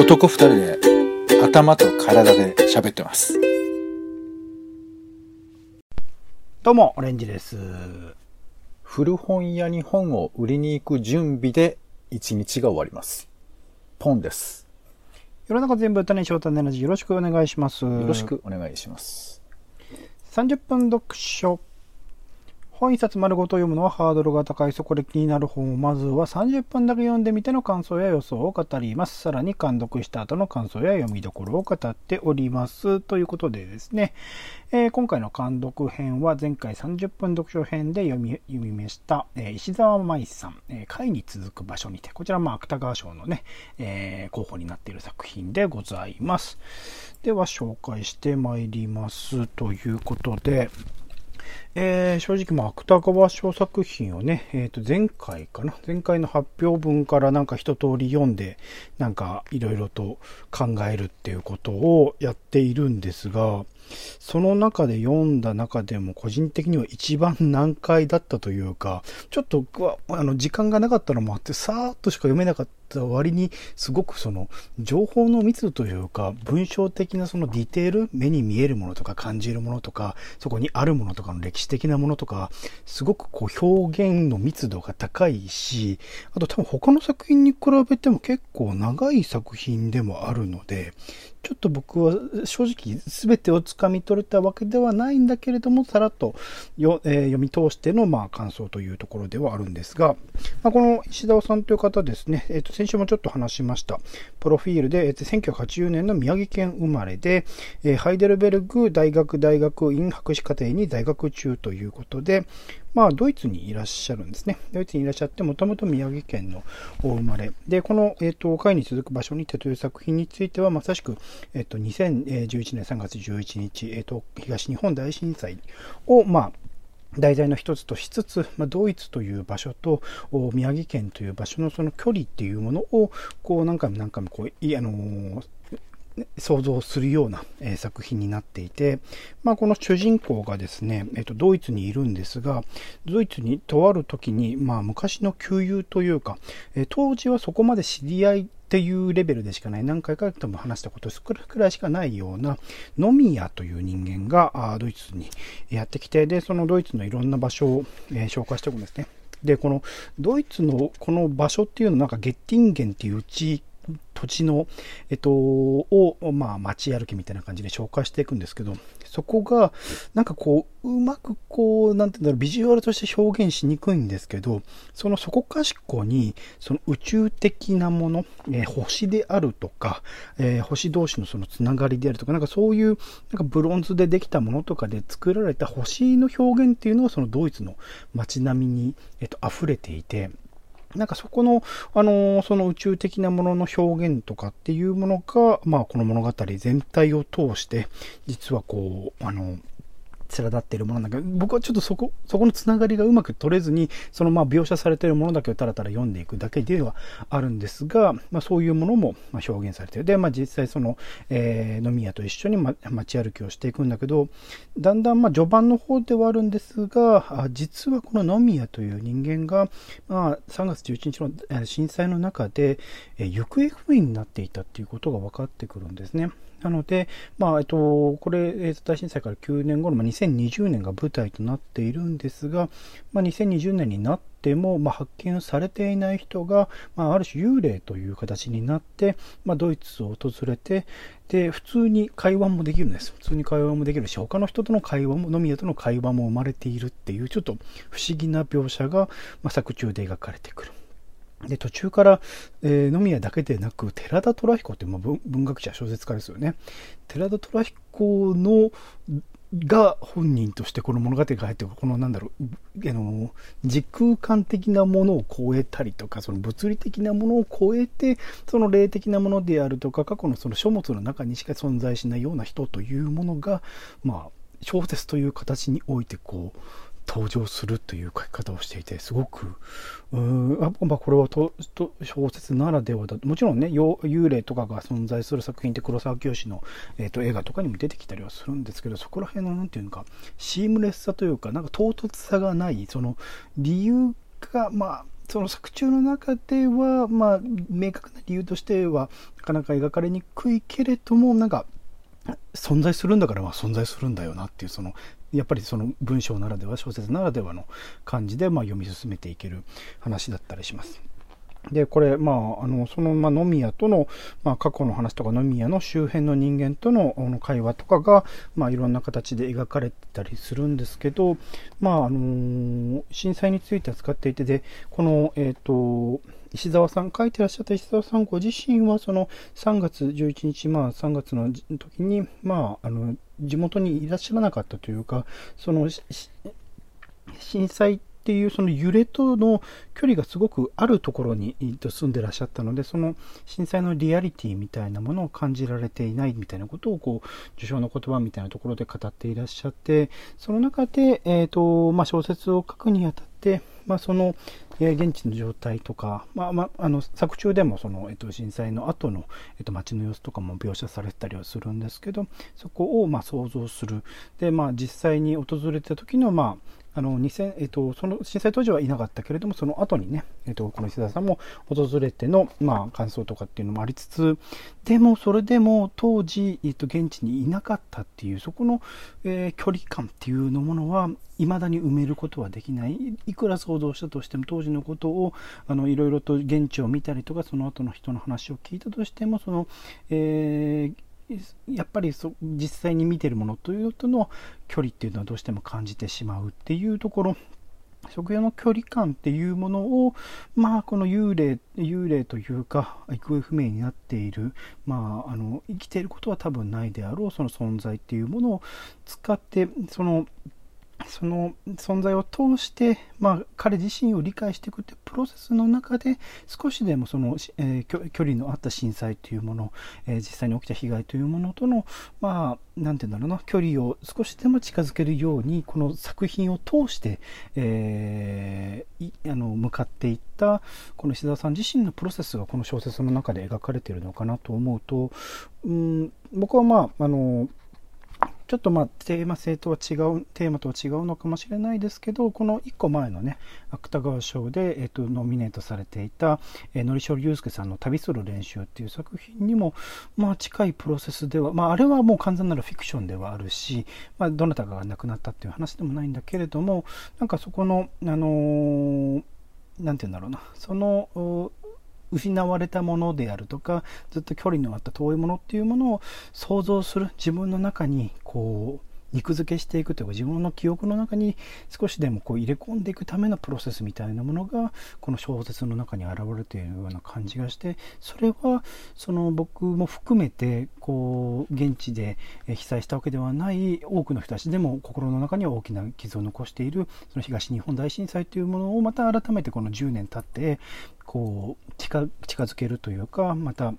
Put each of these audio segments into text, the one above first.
男二人で頭と体で喋ってます。どうも、オレンジです。古本屋に本を売りに行く準備で一日が終わります。ポンです。世の中全部種翔太のエナジーよろしくお願いします。よよろし。くお願いします。30分読書。本一冊丸ごと読むのはハードルが高い。そこで気になる本をまずは30分だけ読んでみての感想や予想を語ります。さらに監読した後の感想や読みどころを語っております。ということでですね、えー今回の監読編は前回30分読書編で読み読みました、えー石澤舞さん、えー会に続く場所にて、こちらまあ芥川賞のね、えー候補になっている作品でございます。では紹介してまいりますということで、えー正直、まあ、芥川賞作品をね、えーと、前回かな、前回の発表文からなんか一通り読んで、なんかいろいろと考えるっていうことをやっているんですが、その中で読んだ中でも個人的には一番難解だったというか、ちょっとあの時間がなかったのもあって、さーっとしか読めなかった割に、すごくその情報の密度というか、文章的なそのディテール、目に見えるものとか感じるものとか、そこにあるものとかの歴史的なものとか、すごくこう表現の密度が高いし、あと多分他の作品に比べても結構長い作品でもあるので、ちょっと僕は正直全てをつかみ取れたわけではないんだけれども、さらっとよ、えー読み通してのまあ感想というところではあるんですが、まあ、この石田さんという方ですね、えーと先週もちょっと話しました、プロフィールで、えー1980年の宮城県生まれで、えーハイデルベルグ大学大学院博士課程に在学中ということで、まあ、ドイツにいらっしゃるんですね。ドイツにいらっしゃって、もともと宮城県のお生まれ。で、この、えっ、と、会に続く場所にてという作品については、まさしく、えっ、と、2011年3月11日、えっ、と、東日本大震災を、まあ、題材の一つとしつつ、まあ、ドイツという場所と宮城県という場所のその距離っていうものをこう何回も何回もこういあのー想像するような、え作品になっていて、まあ、この主人公がですね、えっとドイツにいるんですがドイツにとある時に、まあ、昔の旧友というか、え当時はそこまで知り合いっていうレベルでしかない何回か多分話したことくらいしかないようなノミヤという人間がドイツにやってきてでそのドイツのいろんな場所を、え紹介しておくんですね。でこのドイツのこの場所っていうのなんかゲッティンゲンっていう地域土地の、えっと、を、まあ、街歩きみたいな感じで紹介していくんですけど、そこが、なんかこう、うまくこう、なんていうんだろう、ビジュアルとして表現しにくいんですけど、そのそこかしこに、その宇宙的なもの、えー星であるとか、えー星同士のそのつながりであるとか、なんかそういう、なんかブロンズでできたものとかで作られた星の表現っていうのは、そのドイツの街並みに、えっと、溢れていて、なんかそこの、あのその宇宙的なものの表現とかっていうものが、まあ、この物語全体を通して、実はこう、あの連立っているものなんだけど、僕はちょっとそこ、そこのつながりがうまく取れずに、そのまあ描写されているものだけをたらたら読んでいくだけではあるんですが、まあそういうものもまあ表現されている。で、まあ実際その、えー飲み屋と一緒にま街歩きをしていくんだけど、だんだんまあ序盤の方ではあるんですが、実はこの飲み屋という人間が、まあ3月11日の震災の中で、行方不明になっていたっていうことが分かってくるんですね。なので、まあ、えっと、これ、大震災から9年後の、まあ、2020年が舞台となっているんですが、まあ、2020年になっても、まあ、発見されていない人が、まあ、ある種幽霊という形になって、まあ、ドイツを訪れて、で、普通に会話もできるんです。普通に会話もできるし、他の人との会話も、飲み屋との会話も生まれているっていう、ちょっと不思議な描写が、まあ、作中で描かれてくる。で、途中から、えー、飲み屋だけでなく、寺田虎彦って、まあ、文学者、小説家ですよね。寺田虎彦の、が本人としてこの物語が入ってくる、このなんだろう、あの、時空間的なものを超えたりとか、その物理的なものを超えて、その霊的なものであるとか、過去のその書物の中にしか存在しないような人というものが、まあ、小説という形においてこう、登場するという書き方をしていて、すごく、うーん、あまあ、これはとと小説ならではだ。もちろんね、幽霊とかが存在する作品って黒沢清の、えー、と映画とかにも出てきたりはするんですけど、そこら辺の、なんていうのか、シームレスさというか、なんか唐突さがない、その理由が、まあ、その作中の中では、まあ、明確な理由としては、なかなか描かれにくいけれども、なんか、存在するんだから、まあ存在するんだよなっていう、その、やっぱりその文章ならでは、小説ならではの感じで、まあ読み進めていける話だったりします。で、これ、まあ、あの、その、まあ、野宮との、まあ、過去の話とか、野宮の周辺の人間とのの会話とかが、まあ、いろんな形で描かれてたりするんですけど、まあ、あの震災について扱っていて、で、この、えっ、ー、と、石澤さん、書いてらっしゃった石澤さんご自身は、その3月11日、まあ3月の時に、まあ、あの、地元にいらっしゃらなかったというか、その、震災っていうその揺れとの距離がすごくあるところに住んでらっしゃったので、その震災のリアリティみたいなものを感じられていないみたいなことを、こう、受賞の言葉みたいなところで語っていらっしゃって、その中で、え、ー、と、まあ、小説を書くにあたって、まあ、その、え現地の状態とか、まあまあ、あの作中でもその、えっと、震災の後の、えっと、街の様子とかも描写されてたりはするんですけどそこをまあ想像する。で、まあ、実際に訪れた時の、まあ、あの2000、えっと、その震災当時はいなかったけれども、その後にね、えっと、この石田さんも訪れての、まあ、感想とかっていうのもありつつ、でも、それでも当時、えっと、現地にいなかったっていう、そこの、えー、距離感っていうのものは、未だに埋めることはできない。いくら想像したとしても、当時のことを、あの、いろいろと現地を見たりとか、その後の人の話を聞いたとしても、その、えーやっぱりそ実際に見てるものというのとの距離っていうのはどうしても感じてしまうっていうところ。食用の距離感っていうものを、まあ、この幽霊、幽霊というか、行方不明になっている、まあ、あの、生きていることは多分ないであろう、その存在っていうものを使って、その、その存在を通して、まあ、彼自身を理解していくというプロセスの中で少しでもその、えー、距離のあった震災というもの、えー、実際に起きた被害というものとの、まあ、なんて言うんだろうな、距離を少しでも近づけるように、この作品を通して、えー、あの向かっていった、この石田さん自身のプロセスがこの小説の中で描かれているのかなと思うと、うん、僕はまあ、あの、ちょっとまあテーマ性とは違う、テーマとは違うのかもしれないですけど、この1個前のね、芥川賞で、えっと、ノミネートされていた、えー、のりしょりゆうすけさんの旅する練習っていう作品にも、まあ近いプロセスでは、まああれはもう完全なるフィクションではあるし、まあどなたかが亡くなったっていう話でもないんだけれども、なんかそこの、あのー、なんて言うんだろうな、その、失われたものであるとかずっと距離のあった遠いものっていうものを想像する自分の中にこう肉付けしていくというか自分の記憶の中に少しでもこう入れ込んでいくためのプロセスみたいなものがこの小説の中に現れているような感じがしてそれはその僕も含めてこう現地で被災したわけではない多くの人たちでも心の中には大きな傷を残しているその東日本大震災というものをまた改めてこの10年経ってこう近づけるというかまた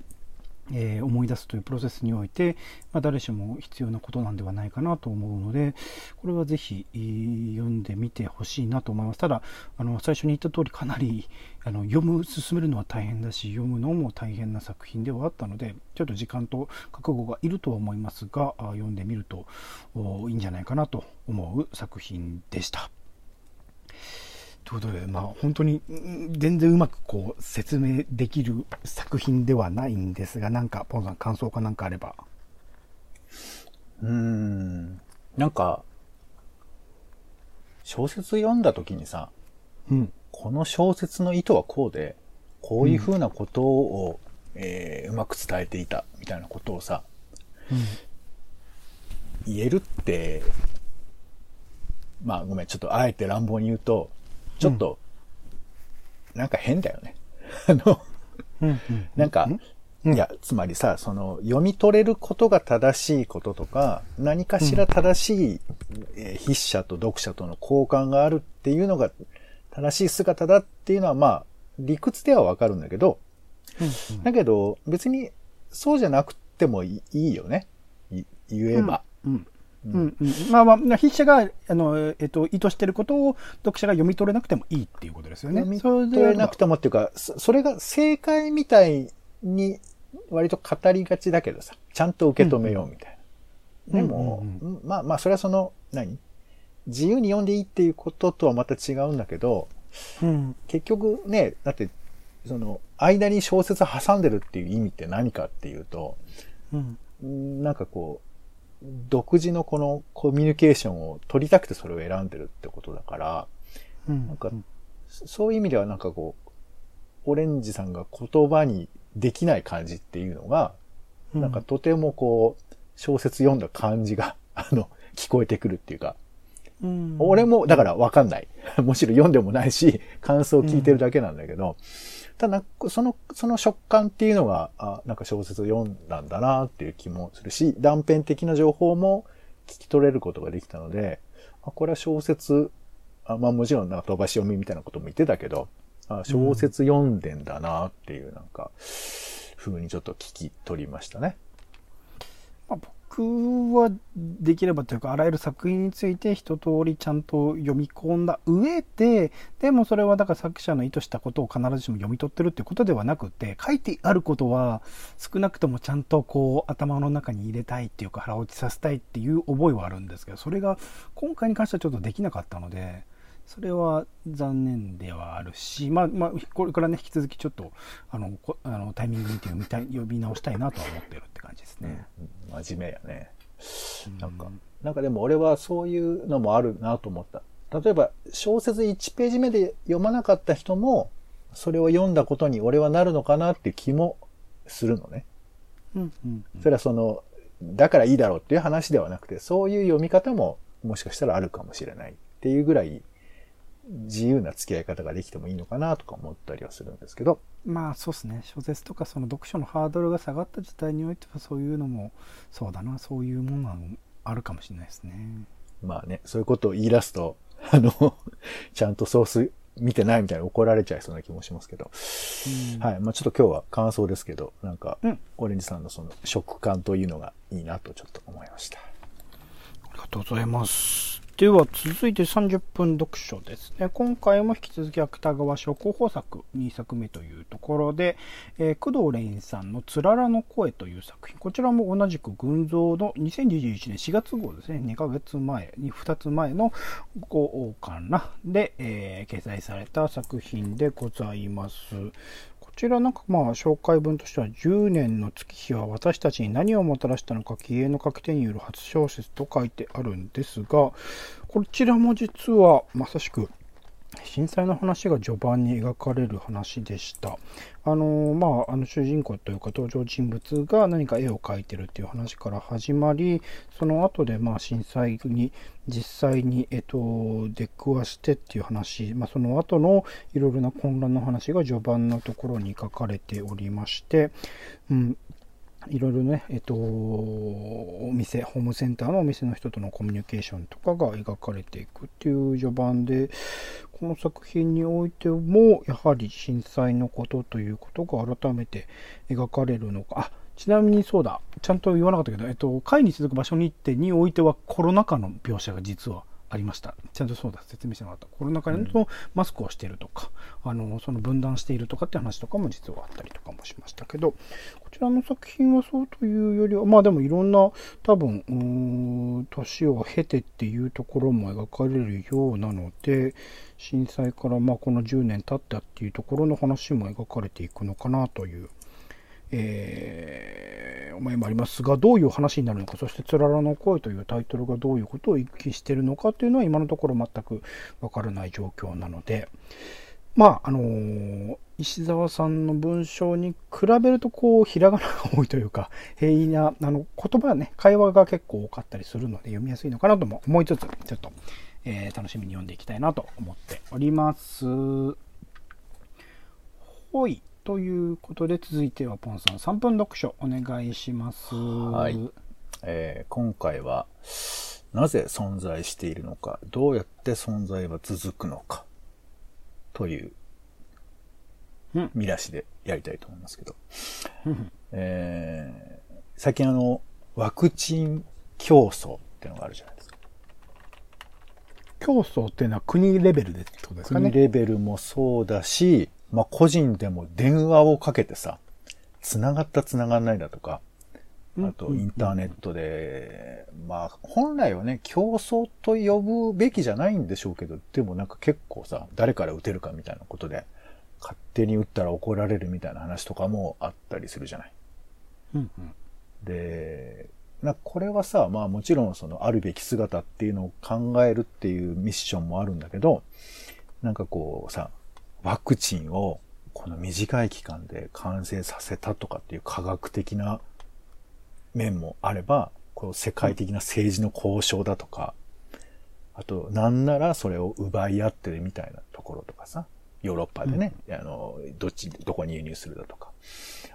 えー、思い出すというプロセスにおいて、まあ、誰しも必要なことなんではないかなと思うので、これはぜひ読んでみてほしいなと思います。ただ、あの最初に言った通りかなりあの読む、進めるのは大変だし、読むのも大変な作品ではあったので、ちょっと時間と覚悟がいるとは思いますが、読んでみるといいんじゃないかなと思う作品でした。ということで、まあ本当に全然うまくこう説明できる作品ではないんですが、なんか、ポンさん感想かなんかあれば。うーん。なんか、小説読んだ時にさ、うん、この小説の意図はこうで、こういうふうなことを、うん、えー、うまく伝えていた、みたいなことをさ、うん、言えるって、まあごめん、ちょっとあえて乱暴に言うと、ちょっと、なんか変だよね。あの、なんか、いや、つまりさ、その、読み取れることが正しいこととか、何かしら正しい、え筆者と読者との交換があるっていうのが正しい姿だっていうのは、まあ、理屈ではわかるんだけど、だけど、別にそうじゃなくてもいいよね。言えば。うん、うんうん、まあまあ、筆者が、あの、えっと、意図してることを読者が読み取れなくてもいいっていうことですよね。読み取れなくてもっていうか、それが正解みたいに割と語りがちだけどさ、ちゃんと受け止めようみたいな。うん、でも、うんうんうん、まあまあ、それはその、何？自由に読んでいいっていうこととはまた違うんだけど、うん。結局ね、だって、その、間に小説挟んでるっていう意味って何かっていうと、うん。んなんかこう、独自のこのコミュニケーションを取りたくてそれを選んでるってことだから、うん。なんかそそういう意味ではなんかこう、オレンジさんが言葉にできない感じっていうのが、うんなんかとてもこう、小説読んだ感じが、あの、聞こえてくるっていうか、うん、俺も、だからわかんない。もちろん読んでもないし、感想を聞いてるだけなんだけど、ただ、その、その食感っていうのが、あ、なんか小説を読んだんだなっていう気もするし、断片的な情報も聞き取れることができたので、あ、これは小説、あまあもちろんなんか飛ばし読みみたいなことも言ってたけど、あ小説読んでんだなっていうなんか、風にちょっと聞き取りましたね。まあ、僕はできればというかあらゆる作品について一通りちゃんと読み込んだ上ででもそれはだから作者の意図したことを必ずしも読み取ってるっていうことではなくて書いてあることは少なくともちゃんとこう頭の中に入れたいっていうか腹落ちさせたいっていう覚えはあるんですけどそれが今回に関してはちょっとできなかったので。それは残念ではあるし、まあまあ、これからね、引き続きちょっと、あの、こあのタイミング見て読みたい、読み直したいなとは思ってるって感じですね。うん真面目やね。なんかうん、なんかでも俺はそういうのもあるなと思った。例えば小説1ページ目で読まなかった人も、それを読んだことに俺はなるのかなっていう気もするのね。うんうんそれはその、だからいいだろうっていう話ではなくて、そういう読み方ももしかしたらあるかもしれないっていうぐらい自由な付き合い方ができてもいいのかなとか思ったりはするんですけど、まあそうですね小説とかその読書のハードルが下がった時代においてはそういうのもそうだなそういうものがあるかもしれないですねまあね、そういうことを言い出すと、あの、ちゃんとソース見てないみたいに怒られちゃいそうな気もしますけど。はい。まあちょっと今日は感想ですけど、なんか、うんオレンジさんのその食感というのがいいなとちょっと思いました。ありがとうございます。では続いて30分読書ですね。今回も引き続き芥川賞候補作2作目というところで、えー工藤蓮さんのつららの声という作品。こちらも同じく群像の2021年4月号ですね。2ヶ月前に2つ前の号かな。で、えー掲載された作品でございます。ちらなんかまあ紹介文としては10年の月日は私たちに何をもたらしたのか気鋭の書き手による初小説と書いてあるんですがこちらも実はまさしく震災の話が序盤に描かれる話でした。あのまあ、あの主人公というか登場人物が何か絵を描いてるっていう話から始まりその後でまあ震災に実際に、えっと、出くわしてっていう話、まあ、その後のいろいろな混乱の話が序盤のところに書かれておりまして、うん、いろいろね、えっと、お店、ホームセンターのお店の人とのコミュニケーションとかが描かれていくっていう序盤で、この作品においても、やはり震災のことということが改めて描かれるのか。あ、ちなみにそうだ、ちゃんと言わなかったけど、えっと、会に続く場所に行ってにおいてはコロナ禍の描写が実はありました。ちゃんとそうだ、説明してなかった。コロナ禍のマスクをしているとか、あの、その分断しているとかって話とかも実はあったりとかもしましたけど、こちらの作品はそうというよりは、まあでもいろんな多分、年を経てっていうところも描かれるようなので、震災からまあこの10年経ったっていうところの話も描かれていくのかなという、えー、思いもありますが、どういう話になるのか、そしてつららの声というタイトルがどういうことを意識しているのかというのは今のところ全くわからない状況なので、まあ、あのー石澤さんの文章に比べると、こう、ひらがなが多いというか、平易な、あの、言葉はね、会話が結構多かったりするので、読みやすいのかなとも思いつつ、ちょっと、えー楽しみに読んでいきたいなと思っております。ほい。ということで、続いては、ポンさん、3分読書、お願いします。はいえー今回は、なぜ存在しているのか、どうやって存在は続くのか、といううん見出しでやりたいと思いますけど、うんえー最近あの、ワクチン競争っていうのがあるじゃないですか。競争っていうのは国レベルでってことですかね。国レベルもそうだし、まあ、個人でも電話をかけてさ、繋がった繋がんないだとか、あとインターネットで、まあ本来はね、競争と呼ぶべきじゃないんでしょうけど、でもなんか結構さ、誰から打てるかみたいなことで、勝手に打ったら怒られるみたいな話とかもあったりするじゃない。うんうん。で、なこれはさ、まあもちろんそのあるべき姿っていうのを考えるっていうミッションもあるんだけど、なんかこうさ、ワクチンをこの短い期間で完成させたとかっていう科学的な面もあれば、この世界的な政治の交渉だとか、あと、なんならそれを奪い合ってるみたいなところとかさ、ヨーロッパでね、あの、どっち、どこに輸入するだとか、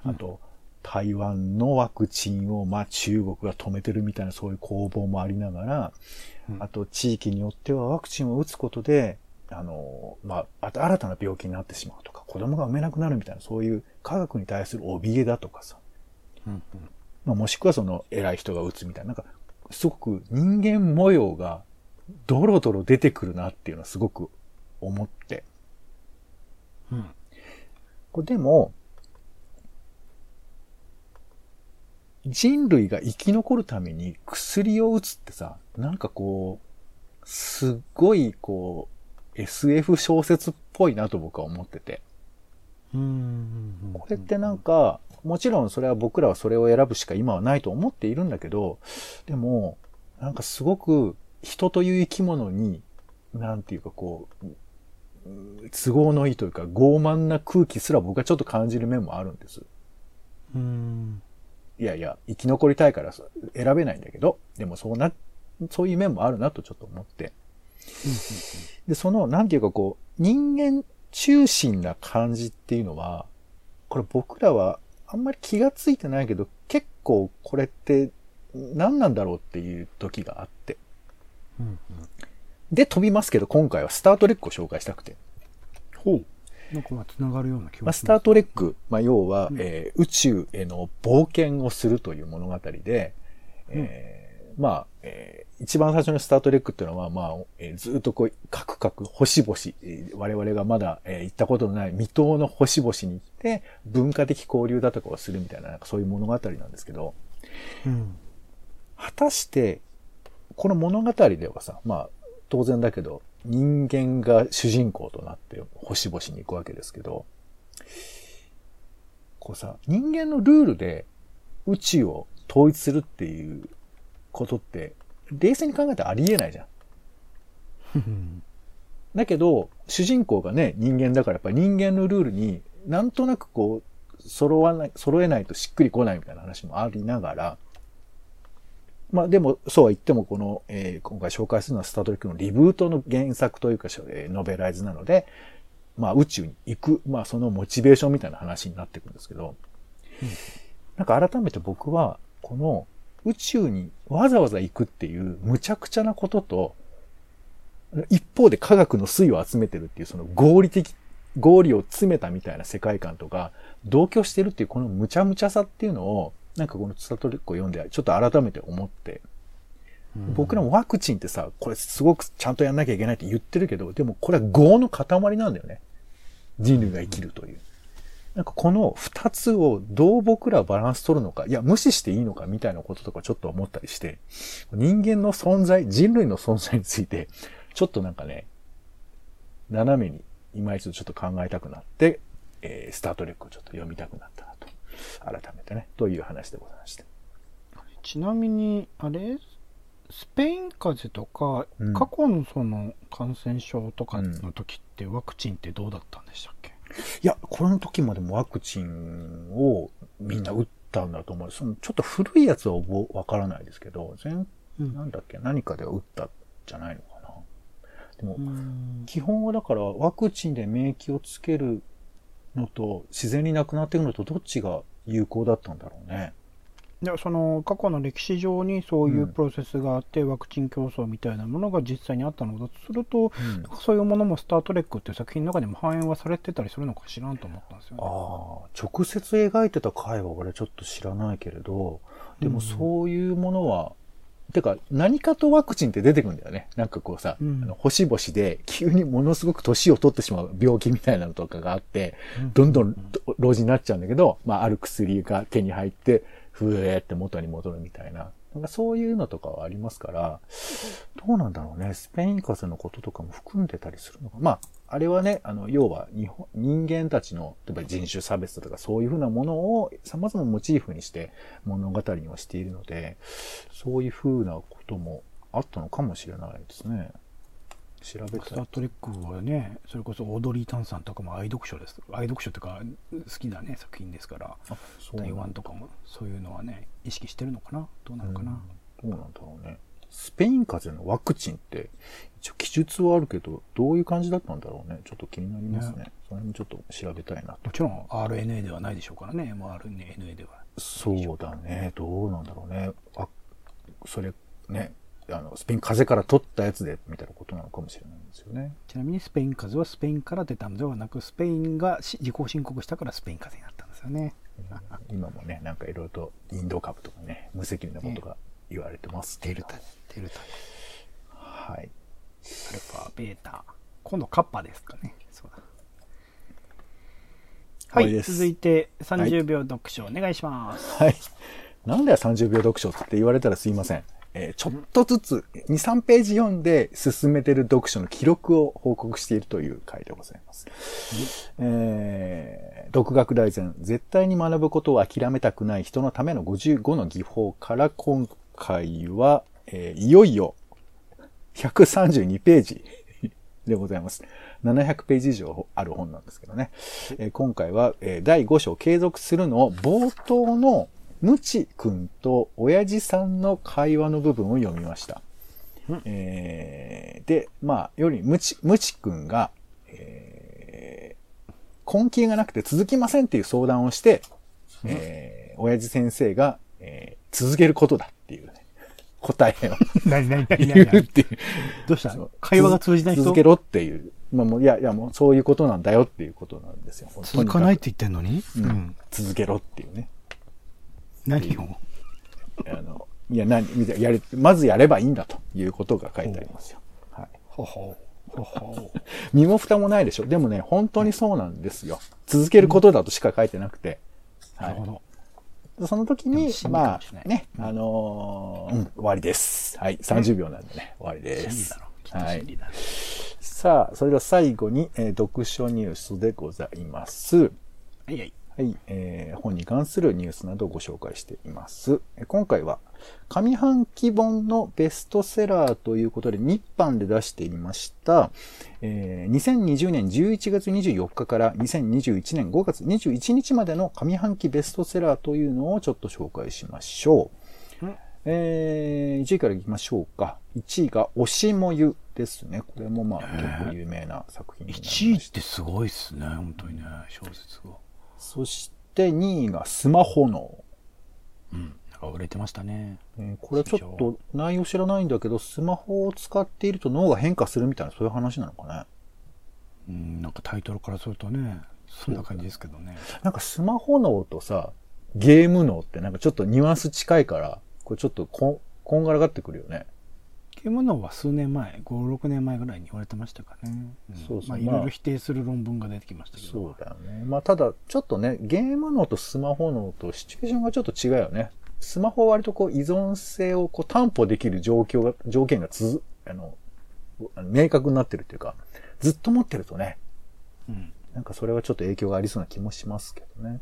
あと、台湾のワクチンを、まあ中国が止めてるみたいなそういう攻防もありながら、うん。あと地域によってはワクチンを打つことで、あの、まあ、あと新たな病気になってしまうとか、子供が産めなくなるみたいな、そういう科学に対する怯えだとかさ、うんうん。まあ、もしくはその偉い人が打つみたいな、なんか、すごく人間模様がドロドロ出てくるなっていうのはすごく思って。うん。これでも、人類が生き残るために薬を打つってさ、なんかこう、すっごいこう、SF 小説っぽいなと僕は思ってて。うん。これってなんか、もちろんそれは僕らはそれを選ぶしか今はないと思っているんだけど、でも、なんかすごく人という生き物に、なんていうかこう、うん都合のいいというか傲慢な空気すら僕はちょっと感じる面もあるんです。うん。いやいや、生き残りたいからそ選べないんだけど、でもそうな、そういう面もあるなとちょっと思って。で、その、なんていうかこう、人間中心な感じっていうのは、これ僕らはあんまり気がついてないけど、結構これって何なんだろうっていう時があって。うん。で、飛びますけど、今回はスタートレックを紹介したくて。ほう。なんかまあ繋がるような気まあ、がします。スタートレック、まあ、要は、うんえー宇宙への冒険をするという物語で、えーまあ、えー一番最初のスタートレックっていうのは、まあ、えーずっとこう、カクカク、星々、えー我々がまだ、えー行ったことのない未踏の星々に行って、文化的交流だとかをするみたいな、なんかそういう物語なんですけど、うん。果たして、この物語ではさ、まあ、当然だけど、人間が主人公となって星々に行くわけですけど、こうさ、人間のルールで宇宙を統一するっていうことって、冷静に考えたらありえないじゃん。うん。だけど、主人公がね、人間だからやっぱり人間のルールになんとなくこう、揃わない、揃えないとしっくりこないみたいな話もありながら、まあでも、そうは言ってもこの、えー今回紹介するのはスタートレックのリブートの原作というか、えーノベライズなので、まあ宇宙に行く、まあそのモチベーションみたいな話になっていくんですけど、なんか改めて僕は、この宇宙にわざわざ行くっていう無茶苦茶なことと、一方で科学の粋を集めてるっていうその合理的、合理を詰めたみたいな世界観とか、同居してるっていうこの無茶無茶さっていうのを、なんかこのスタートレックを読んで、ちょっと改めて思って、僕らもワクチンってさ、これすごくちゃんとやんなきゃいけないって言ってるけど、でもこれは業の塊なんだよね。人類が生きるという。なんかこの二つをどう僕らはバランス取るのか、いや、無視していいのかみたいなこととかちょっと思ったりして、人間の存在、人類の存在について、ちょっとなんかね、斜めに今一度ちょっと考えたくなって、えースタートレックをちょっと読みたくなったなと。改めてね、という話でございました。ちなみに、あれ？スペイン風邪とか、うん過去のその感染症とかの時ってワクチンってどうだったんでしたっけ、いや、この時までもワクチンをみんな打ったんだと思う。そのちょっと古いやつは覚わからないですけど、全、うんなんだっけ、何かでは打ったんじゃないのかな？でも、うん基本はだからワクチンで免疫をつけるのと自然になくなっていくのとどっちが有効だったんだろうね。いやその過去の歴史上にそういううん。プロセスがあって、ワクチン競争みたいなものが実際にあったのだと。すると、うん。そういうものも「スター・トレック」っていう作品の中にも反映はされてたりするのか知らんと思ったんですよあね。あ、直接描いてた回は俺ちょっと知らないけれど、でもそういうものは、てか何かとワクチンって出てくるんだよね。なんかこうさ、うん。あの星々で急にものすごく年を取ってしまう病気みたいなのとかがあって、うん。どんどん老人になっちゃうんだけど、まあある薬が手に入って、ふえーって元に戻るみたいな。なんかそういうのとかはありますから、どうなんだろうね。スペイン風邪のこととかも含んでたりするのか。まあ、あれはね、あの、要は日本、人間たちの、例えば人種差別とかそういうふうなものを様々モチーフにして物語にはしているので、そういうふうなこともあったのかもしれないですね。調べたい。スタートレックはね、それこそオードリー・タンさんとかも愛読書です。愛読書っていうか、好きなね、作品ですから、台だ湾とかもそういうのはね、意識してるのかな？どうなのかな、どうなんだろうね。スペイン風邪のワクチンって、一応記述はあるけど、どういう感じだったんだろうね。ちょっと気になりますね。ねその辺もちょっと調べたいなと。もちろん RNA ではないでしょうからね、mRNA では。そうだね。どうなんだろうね。あ、それ、ね、あの、スペイン風邪から取ったやつで、みたいなことなのかもしれないんですよね。ちなみにスペイン風邪はスペインから出たのではなく、スペインがし自己申告したからスペイン風邪になったんですよね。今もね、なんかいろいろとインド株とかね、無責任なことが言われてますけど。デルタ、デルタ、はい。アルファ、ベータ。今度カッパですかね。そうだ。はい、続いて30秒読書お願いします。はい。なんだよ30秒読書って言われたらすいません。えちょっとずつ2、3ページ読んで進めてる読書の記録を報告しているという回でございます。えー独学大全、絶対に学ぶことを諦めたくない人のための55の技法から今回は、えーいよいよ132ページでございます。700ページ以上ある本なんですけどね。えー今回は、え第5章継続するのを冒頭のムチ君と親父さんの会話の部分を読みました。うん。えーで、まあ、よりムチ、ムチ君が、えー根気がなくて続きませんっていう相談をして、えー親父先生が、えー続けることだっていうね、答えを。何何何言うっていう。どうした？そう。会話が通じない人？続けろっていう。まあもう、いや、いやもうそういうことなんだよっていうことなんですよ。続かないっとて言ってんのに、にかくうん。続けろっていうね。何を？あの、いや、何、みたいやれ、まずやればいいんだということが書いてありますよ。はい。ほほほほ 身も蓋もないでしょ。でもね、本当にそうなんですよ。続けることだとしか書いてなくて。なるほど。その時にまあ、ね、あのーうん、終わりです。はい、30秒なんでね、終わりですはい。さあ、それでは最後に、えー読書ニュースでございます。はいはい。はい、えー本に関するニュースなどをご紹介しています。えー今回は、上半期本のベストセラーということで、日版で出していました、えー2020年11月24日から2021年5月21日までの上半期ベストセラーというのをちょっと紹介しましょう。うんえー1位からいきましょうか。1位が、おしもゆですね。これもまあ結構有名な作品になりました。1位ってすごいっすね、本当にね、小説が。そして2位がスマホ脳。うん。なんか売れてましたね。えーこれちょっと内容知らないんだけど、スマホを使っていると脳が変化するみたいなそういう話なのかね。うん、なんかタイトルからするとね、そんな感じですけどね。なんかスマホ脳とさ、ゲーム脳ってなんかちょっとニュアンス近いから、これちょっとこんがらがってくるよね。ゲーム脳は数年前、5、6年前ぐらいに言われてましたかね。んそうそうまあ、いろいろ否定する論文が出てきましたけど。そうだよね。まあただ、ちょっとね、ゲーム脳とスマホ脳とシチュエーションがちょっと違うよね。スマホは割とこう依存性をこう担保できる状況が、条件がつづ、あの、明確になってるっていうか、ずっと持ってるとね、うん。なんかそれはちょっと影響がありそうな気もしますけどね。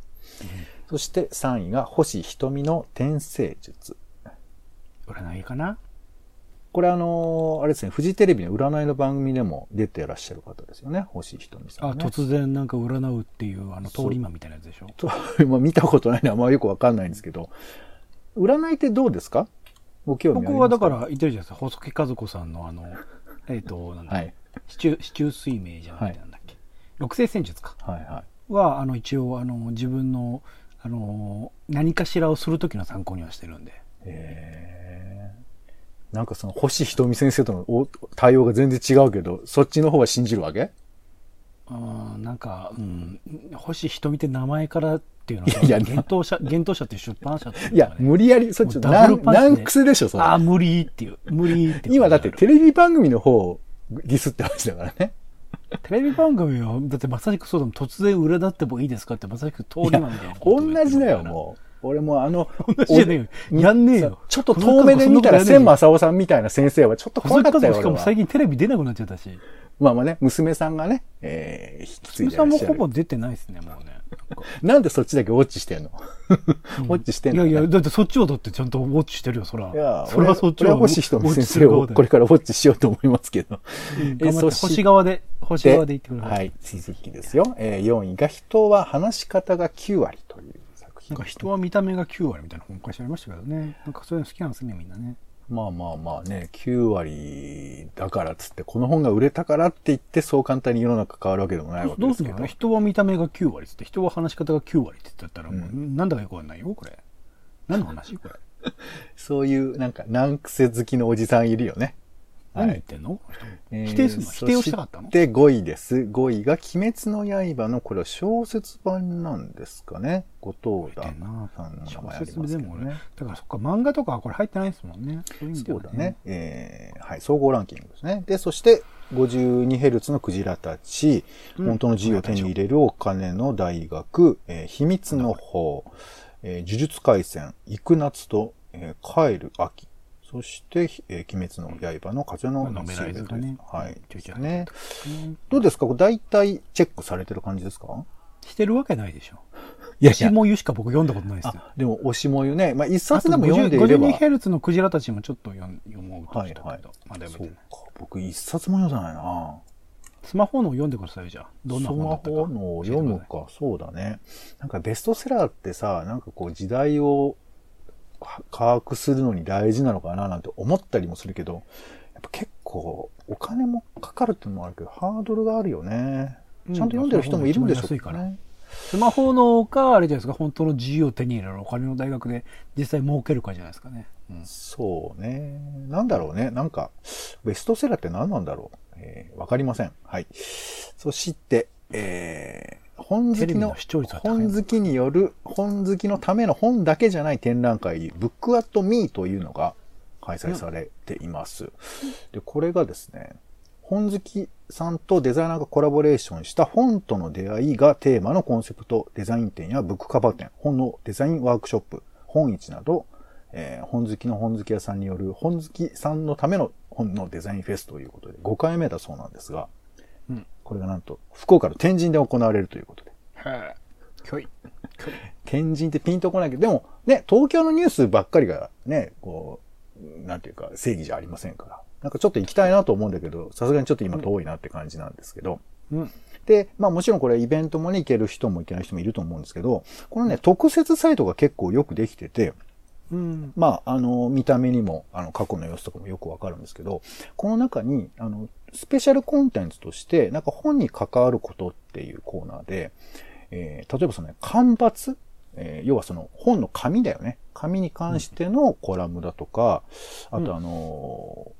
そして3位が星瞳の転生術。占いかな？これあのーあれですね、フジテレビの占いの番組でも出てらっしゃる方ですよね、星瞳さん、あ、ね。突然なんか占うっていう、あの、通り魔みたいなやつでしょ？と まあ見たことないのであんまよくわかんないんですけど、占いってどうですか？僕はだから言ってるじゃないですか、細木和子さんのあの、えっ、と、なんだ、はい。市中、市中水明じゃなくてなんだっけ？六星戦術か。はいはい。は、あの、一応、あの、自分の、あの、何かしらをするときの参考にはしてるんで。へーなんかその星瞳先生とのお対応が全然違うけど、そっちの方は信じるわけ？うん、なんか、うん、星瞳って名前からっていうのは、いやいや幻冬者、幻冬者って出版社っていういや、無理やり、そっちもうダブルパンチで難癖でしょ、それ。ああ、無理っていう、無理って今だってテレビ番組の方をディスってましたからね。テレビ番組は、だってまさしくそうだもん、突然裏立ってもいいですかってまさしく通り魔みたいなことを同じだよ、もう。俺もあの。やんねえよ。ちょっと遠目で見たら千正夫さんみたいな先生はちょっと怖かったよ、しかも最近テレビ出なくなっちゃったし。まあまあね、娘さんがね、えー、引き継いでさんもほぼ出てないですね、もうね。なんでそっちだけウォッチしてんの、ウォッチしてんの、いやいや、だってそっちをだってちゃんとウォッチしてるよ、そら。いや、それはそっちを。欲しい人の先生をこれからウォッチしようと思いますけど。えそ星側で、星側で言ってくれはい、続きですよ。えー、4位が人は話し方が9割なんか人は見た目が9割みたいな本昔ありましたけどね。なんかそういうの好きなんですね、みんなね。まあまあまあね、9割だからっつって、この本が売れたからって言って、そう簡単に世の中変わるわけでもないわけですけど。どうす人は見た目が9割っつって、人は話し方が9割って言ったら、もう、うん、なんだかよくわかんないよ、これ。何の話？これ。そういう、なんか、難癖好きのおじさんいるよね。何言ってんの、否定するの？否定をしたかったの？で、5位です。5位が、鬼滅の刃の、これは小説版なんですかね。後藤田さんの名前ありますけどね。だからそっか、漫画とかはこれ入ってないですもんね。そういう意味では、ね、そうだね。えー、はい、総合ランキングですね。で、そして、52Hz のクジラたち、うん、本当の自由を手に入れるお金の大学、えー、秘密の法、えー、呪術廻戦、行く夏と、えー、帰る秋、そして、えー、鬼滅の刃の風のシールね。はい。ですね。どうですか？大体チェックされてる感じですか？してるわけないでしょ。いや、押しもゆしか僕読んだことないですよ。でも、押しもゆね。まあ、一冊でも読んでいれば。52Hz のクジラたちもちょっと読もうとしたけど。はいはい、まだ読めてない。そうか。僕一冊も読んでないなスマホのを読んでくださいじゃあ。どんな本だったか。スマホのを読むか。そうだね。なんかベストセラーってさ、なんかこう時代を把握するのに大事なのかななんて思ったりもするけど、やっぱ結構お金もかかるっていうのもあるけど、ハードルがあるよね。ちゃんと読んでる人もいるんでしょうかね。スマホのか、あれじゃないですか、本当の自由を手に入れるお金の大学で実際儲けるかじゃないですかね。うん、そうね。なんだろうね。なんか、ベストセラーって何なんだろう。えー、わかりません。はい。そして、えー、本好きの、本好きによる、本好きのための本だけじゃない展覧会、ブックアットミーというのが開催されています。うん、で、これがですね、本好きさんとデザイナーがコラボレーションした本との出会いがテーマのコンセプトデザイン展やブックカバー展、本のデザインワークショップ、本市など、えー、本好きの本好き屋さんによる本好きさんのための本のデザインフェスということで5回目だそうなんですが、うん、これがなんと福岡の天神で行われるということで。はい。きょい。天神ってピンとこないけど、でもね、東京のニュースばっかりがね、こう、なんていうか正義じゃありませんから。なんかちょっと行きたいなと思うんだけど、さすがにちょっと今遠いなって感じなんですけど。うん。で、まあもちろんこれイベントもね、行ける人も行けない人もいると思うんですけど、このね、特設サイトが結構よくできてて、うん、まあ、あの、見た目にも、あの、過去の様子とかもよくわかるんですけど、この中に、あの、スペシャルコンテンツとして、なんか本に関わることっていうコーナーで、えー、例えばその、ね、間伐えー、要はその本の紙だよね。紙に関してのコラムだとか、うん、あとあの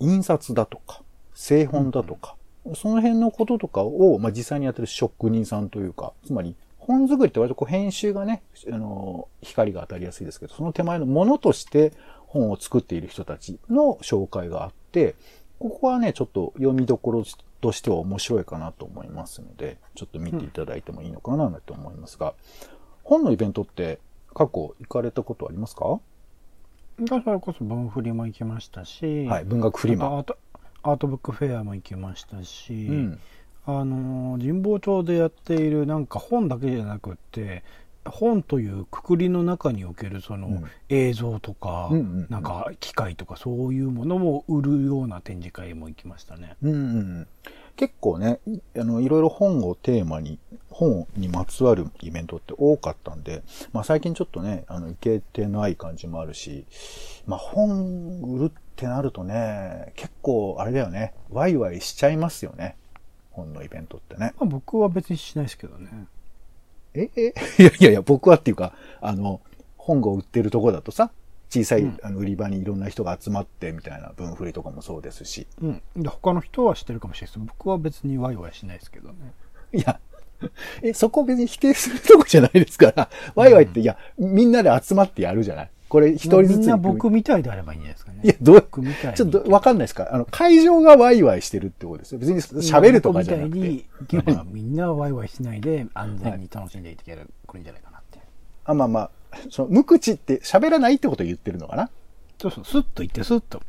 ー、印刷だとか、製本だとか、うん、その辺のこととかを、まあ、実際にやってる職人さんというか、つまり本作りって割とこう編集がね、あのー、光が当たりやすいですけど、その手前のものとして本を作っている人たちの紹介があって、ここはね、ちょっと読みどころとしては面白いかなと思いますので、ちょっと見ていただいてもいいのかなと思いますが、うん、本のイベントって過去行かれたことありますか？だからこそ文振りも行きましたし、はい、文学フリマ。アートアートブックフェアも行きましたし、うん、あの神保町でやっているなんか本だけじゃなくって本というくくりの中におけるその映像とか、なんか機械とかそういうものも売るような展示会も行きましたね。うんうん、結構ねあのいろいろ本をテーマに本にまつわるイベントって多かったんで、まあ、最近ちょっとねあの行けてない感じもあるし、まあ、本売るってなるとね結構あれだよね。ワイワイしちゃいますよね本のイベントってね。まあ、僕は別にしないですけどね。え、え、いやいやいや、僕はっていうか、あの、本を売ってるとこだとさ、小さい、あの売り場にいろんな人が集まってみたいな分振りとかもそうですし。うん。で、他の人は知ってるかもしれないです僕は別にワイワイしないですけどね。いや、え、そこ別に否定するとこじゃないですから、ワイワイって、いや、みんなで集まってやるじゃない。これ一人ずつ。みんな僕みたいであればいいんじゃないですかね。いや、どう、僕みたいちょっとわかんないですか？あの、会場がワイワイしてるってことですよ。別に喋るとかじゃなくて。みたいに、みんなワイワイしないで安全に楽しんでいける、くるんじゃないかなって。あ、まあまあ、その、無口って喋らないってことを言ってるのかな？そうそう、スッと行って、スッと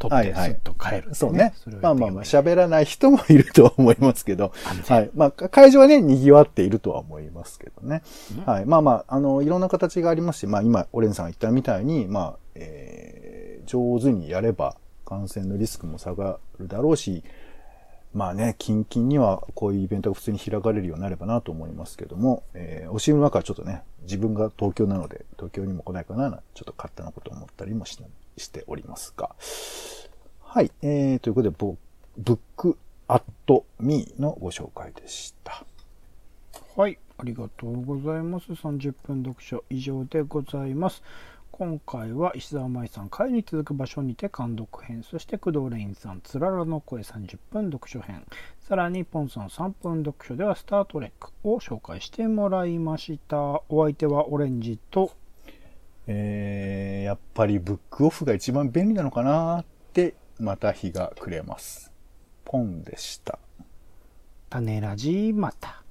取って、はいはいスッと帰るっていそうね。まあまあまあ、喋らない人もいるとは思いますけど、はい。まあ、会場はね、賑わっているとは思いますけどね。うんはい。まあまあ、あの、いろんな形がありますし、まあ今、オレンさんが言ったみたいに、まあ、えー、上手にやれば感染のリスクも下がるだろうし、まあね、近々にはこういうイベントが普通に開かれるようになればなと思いますけども、えー、おしの中はちょっとね、自分が東京なので、東京にも来ないかな、ちょっと勝手なことを思ったりもししておりますが。はい。えー、ということで、ブックアットミーのご紹介でした。はい、ありがとうございます。30分読書以上でございます。今回は石澤舞さん、会に続く場所にて監読編、そして工藤レインさん、つららの声30分読書編、さらにポンさん3分読書ではスタートレックを紹介してもらいました。お相手はオレンジと、えー、やっぱりブックオフが一番便利なのかなって、また日が暮れます。ポンでした。種ラジまた。